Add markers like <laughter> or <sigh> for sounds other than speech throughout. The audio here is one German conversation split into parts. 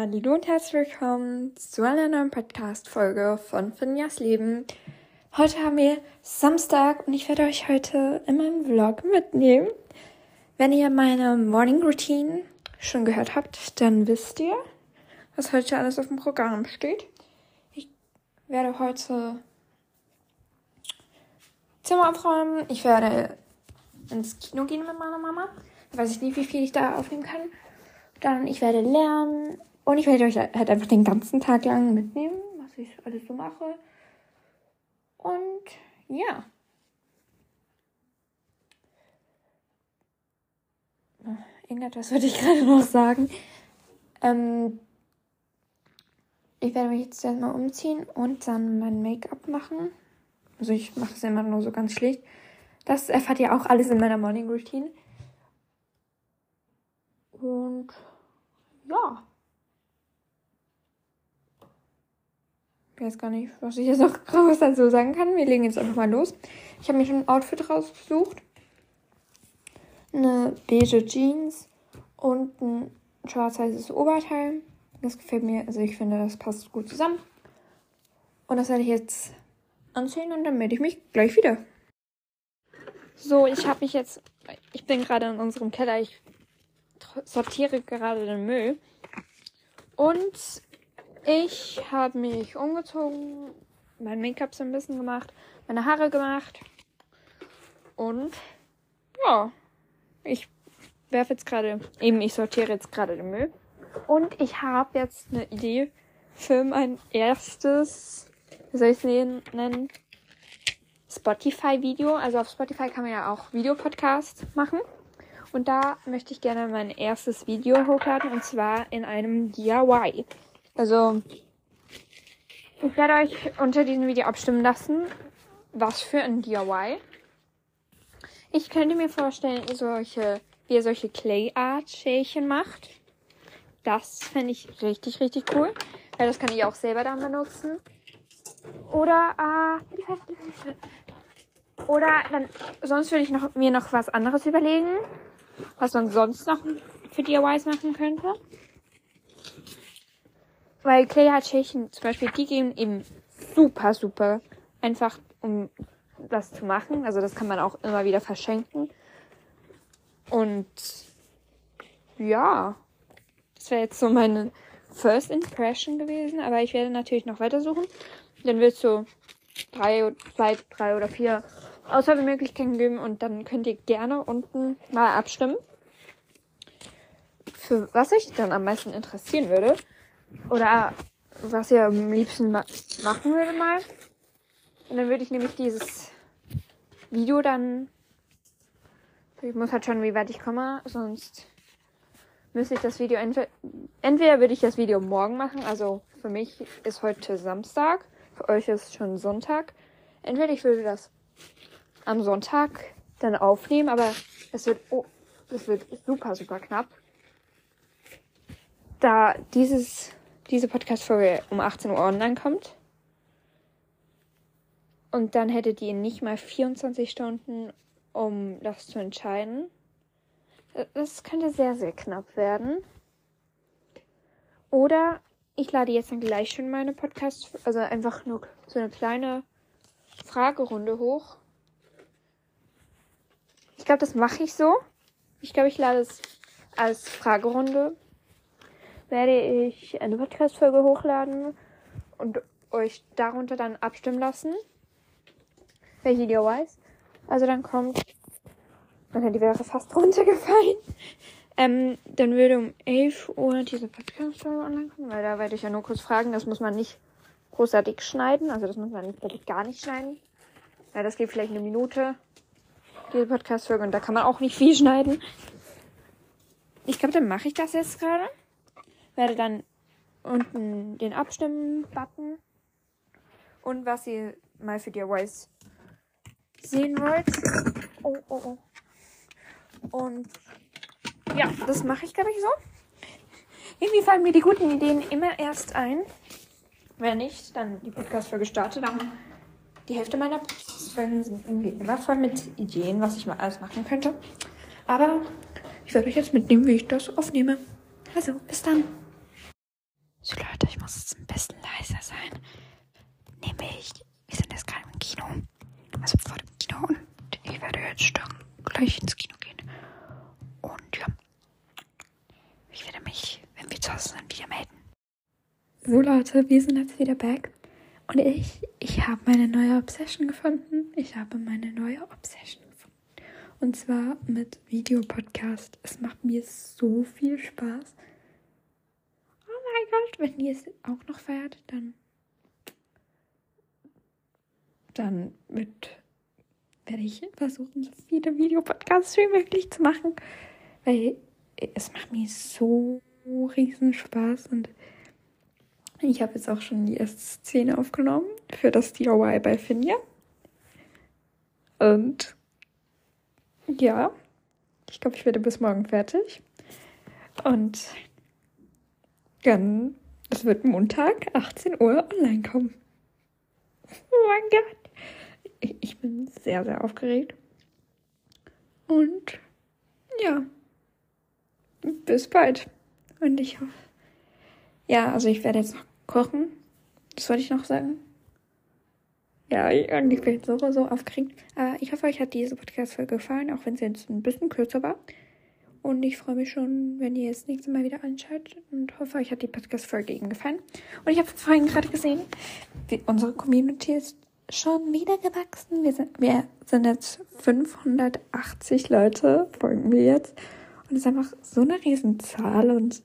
Hallo und herzlich willkommen zu einer neuen Podcast-Folge von Finjas Leben. Heute haben wir Samstag und ich werde euch heute in meinem Vlog mitnehmen. Wenn ihr meine Morning Routine schon gehört habt, dann wisst ihr, was heute alles auf dem Programm steht. Ich werde heute Zimmer aufräumen. Ich werde ins Kino gehen mit meiner Mama. Ich weiß nicht, wie viel ich da aufnehmen kann. Dann, ich werde lernen und ich werde euch halt einfach den ganzen Tag lang mitnehmen, was ich alles so mache. Und ja. Irgendetwas würde ich gerade noch sagen. Ähm, ich werde mich jetzt erstmal umziehen und dann mein Make-up machen. Also ich mache es immer nur so ganz schlicht. Das erfahrt ihr auch alles in meiner Morning Routine. Und ja. Ich weiß gar nicht, was ich jetzt noch <laughs> groß dazu sagen kann. Wir legen jetzt einfach mal los. Ich habe mir schon ein Outfit rausgesucht. Eine beige Jeans und ein schwarz-weißes Oberteil. Das gefällt mir, also ich finde, das passt gut zusammen. Und das werde ich jetzt anziehen und dann melde ich mich gleich wieder. So, ich habe mich jetzt, ich bin gerade in unserem Keller, ich sortiere gerade den Müll. Und ich habe mich umgezogen, mein Make-up so ein bisschen gemacht, meine Haare gemacht. Und ja, ich werfe jetzt gerade, eben ich sortiere jetzt gerade den Müll. Und ich habe jetzt eine Idee für mein erstes, wie soll ich es nennen? Spotify-Video. Also auf Spotify kann man ja auch Videopodcast machen. Und da möchte ich gerne mein erstes Video hochladen und zwar in einem DIY. Also, ich werde euch unter diesem Video abstimmen lassen, was für ein DIY. Ich könnte mir vorstellen, solche, wie ihr solche Clay Art Schälchen macht. Das fände ich richtig, richtig cool. Weil das kann ich auch selber dann benutzen. Oder, äh, oder dann, sonst würde ich noch, mir noch was anderes überlegen, was man sonst noch für DIYs machen könnte. Weil Clay Art Schälchen zum Beispiel, die gehen eben super, super einfach, um das zu machen. Also das kann man auch immer wieder verschenken. Und ja, das wäre jetzt so meine First Impression gewesen. Aber ich werde natürlich noch weitersuchen. Dann wird es so drei, zwei, drei oder vier Auswahlmöglichkeiten geben und dann könnt ihr gerne unten mal abstimmen, für was euch dann am meisten interessieren würde. Oder was ihr am liebsten ma machen würde mal. Und dann würde ich nämlich dieses Video dann. Ich muss halt schauen, wie weit ich komme, sonst müsste ich das Video entweder, entweder würde ich das Video morgen machen, also für mich ist heute Samstag, für euch ist schon Sonntag. Entweder ich würde das am Sonntag dann aufnehmen, aber es wird, oh, es wird super, super knapp. Da dieses diese Podcast-Folge um 18 Uhr online kommt. Und dann hättet ihr nicht mal 24 Stunden, um das zu entscheiden. Das könnte sehr, sehr knapp werden. Oder ich lade jetzt dann gleich schon meine Podcast, also einfach nur so eine kleine Fragerunde hoch. Ich glaube, das mache ich so. Ich glaube, ich lade es als Fragerunde werde ich eine Podcast-Folge hochladen und euch darunter dann abstimmen lassen, welche Video weiß. Also dann kommt, mein Handy wäre fast runtergefallen. Ähm, dann würde um 11 Uhr diese Podcast-Folge online kommen, weil da werde ich ja nur kurz fragen. Das muss man nicht großartig schneiden. Also das muss man wirklich gar nicht schneiden. Ja, das geht vielleicht eine Minute, diese Podcast-Folge. Und da kann man auch nicht viel schneiden. Ich glaube, dann mache ich das jetzt gerade werde dann unten den Abstimmen-Button und was ihr mal für DIYs sehen wollt. Oh, oh, oh. Und ja, das mache ich, glaube ich, so. Irgendwie fallen mir die guten Ideen immer erst ein. Wenn nicht, dann die Podcast-Folge starte. Dann die Hälfte meiner Podcast-Folgen sind irgendwie immer voll mit Ideen, was ich mal alles machen könnte. Aber ich werde euch jetzt mitnehmen, wie ich das aufnehme. Also, bis dann. So Leute, ich muss jetzt ein bisschen leiser sein. Nämlich, wir sind jetzt gerade im Kino. Also vor dem Kino und ich werde jetzt dann gleich ins Kino gehen. Und ja, ich werde mich, wenn wir zu Hause sind, wieder melden. So Leute, wir sind jetzt wieder back. Und ich, ich habe meine neue Obsession gefunden. Ich habe meine neue Obsession gefunden. Und zwar mit Videopodcast. Es macht mir so viel Spaß. Mein Gott, wenn ihr es auch noch feiert, dann dann mit werde ich versuchen, so viele Videopodcasts wie möglich zu machen, weil es macht mir so riesen Spaß und ich habe jetzt auch schon die erste Szene aufgenommen für das DIY bei Finja. Und ja, ich glaube, ich werde bis morgen fertig. Und dann, es wird Montag, 18 Uhr online kommen. Oh mein Gott. Ich, ich bin sehr, sehr aufgeregt. Und ja, bis bald. Und ich hoffe, ja, also ich werde jetzt noch kochen. Das wollte ich noch sagen. Ja, ich bin so, so aufgeregt. Aber ich hoffe, euch hat diese Podcast-Folge gefallen, auch wenn sie jetzt ein bisschen kürzer war. Und ich freue mich schon, wenn ihr das nächste Mal wieder anschaut und hoffe, euch hat die Podcast-Folge eben gefallen. Und ich habe vorhin gerade gesehen, wie unsere Community ist schon wieder gewachsen. Wir sind, wir sind jetzt 580 Leute, folgen wir jetzt. Und es ist einfach so eine Riesenzahl und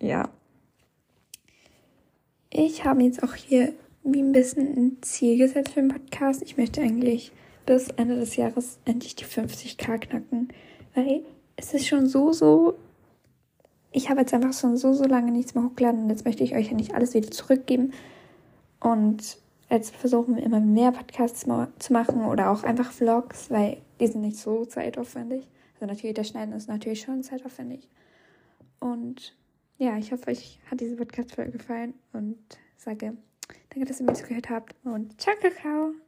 ja, ich habe jetzt auch hier wie ein bisschen ein Ziel gesetzt für den Podcast. Ich möchte eigentlich bis Ende des Jahres endlich die 50k knacken, weil es ist schon so, so. Ich habe jetzt einfach schon so, so lange nichts mehr hochgeladen und jetzt möchte ich euch ja nicht alles wieder zurückgeben. Und jetzt versuchen wir immer mehr Podcasts zu machen oder auch einfach Vlogs, weil die sind nicht so zeitaufwendig. Also natürlich, das Schneiden ist natürlich schon zeitaufwendig. Und ja, ich hoffe, euch hat diese Podcast-Folge gefallen und sage danke, dass ihr mir zugehört habt und ciao, Kakao!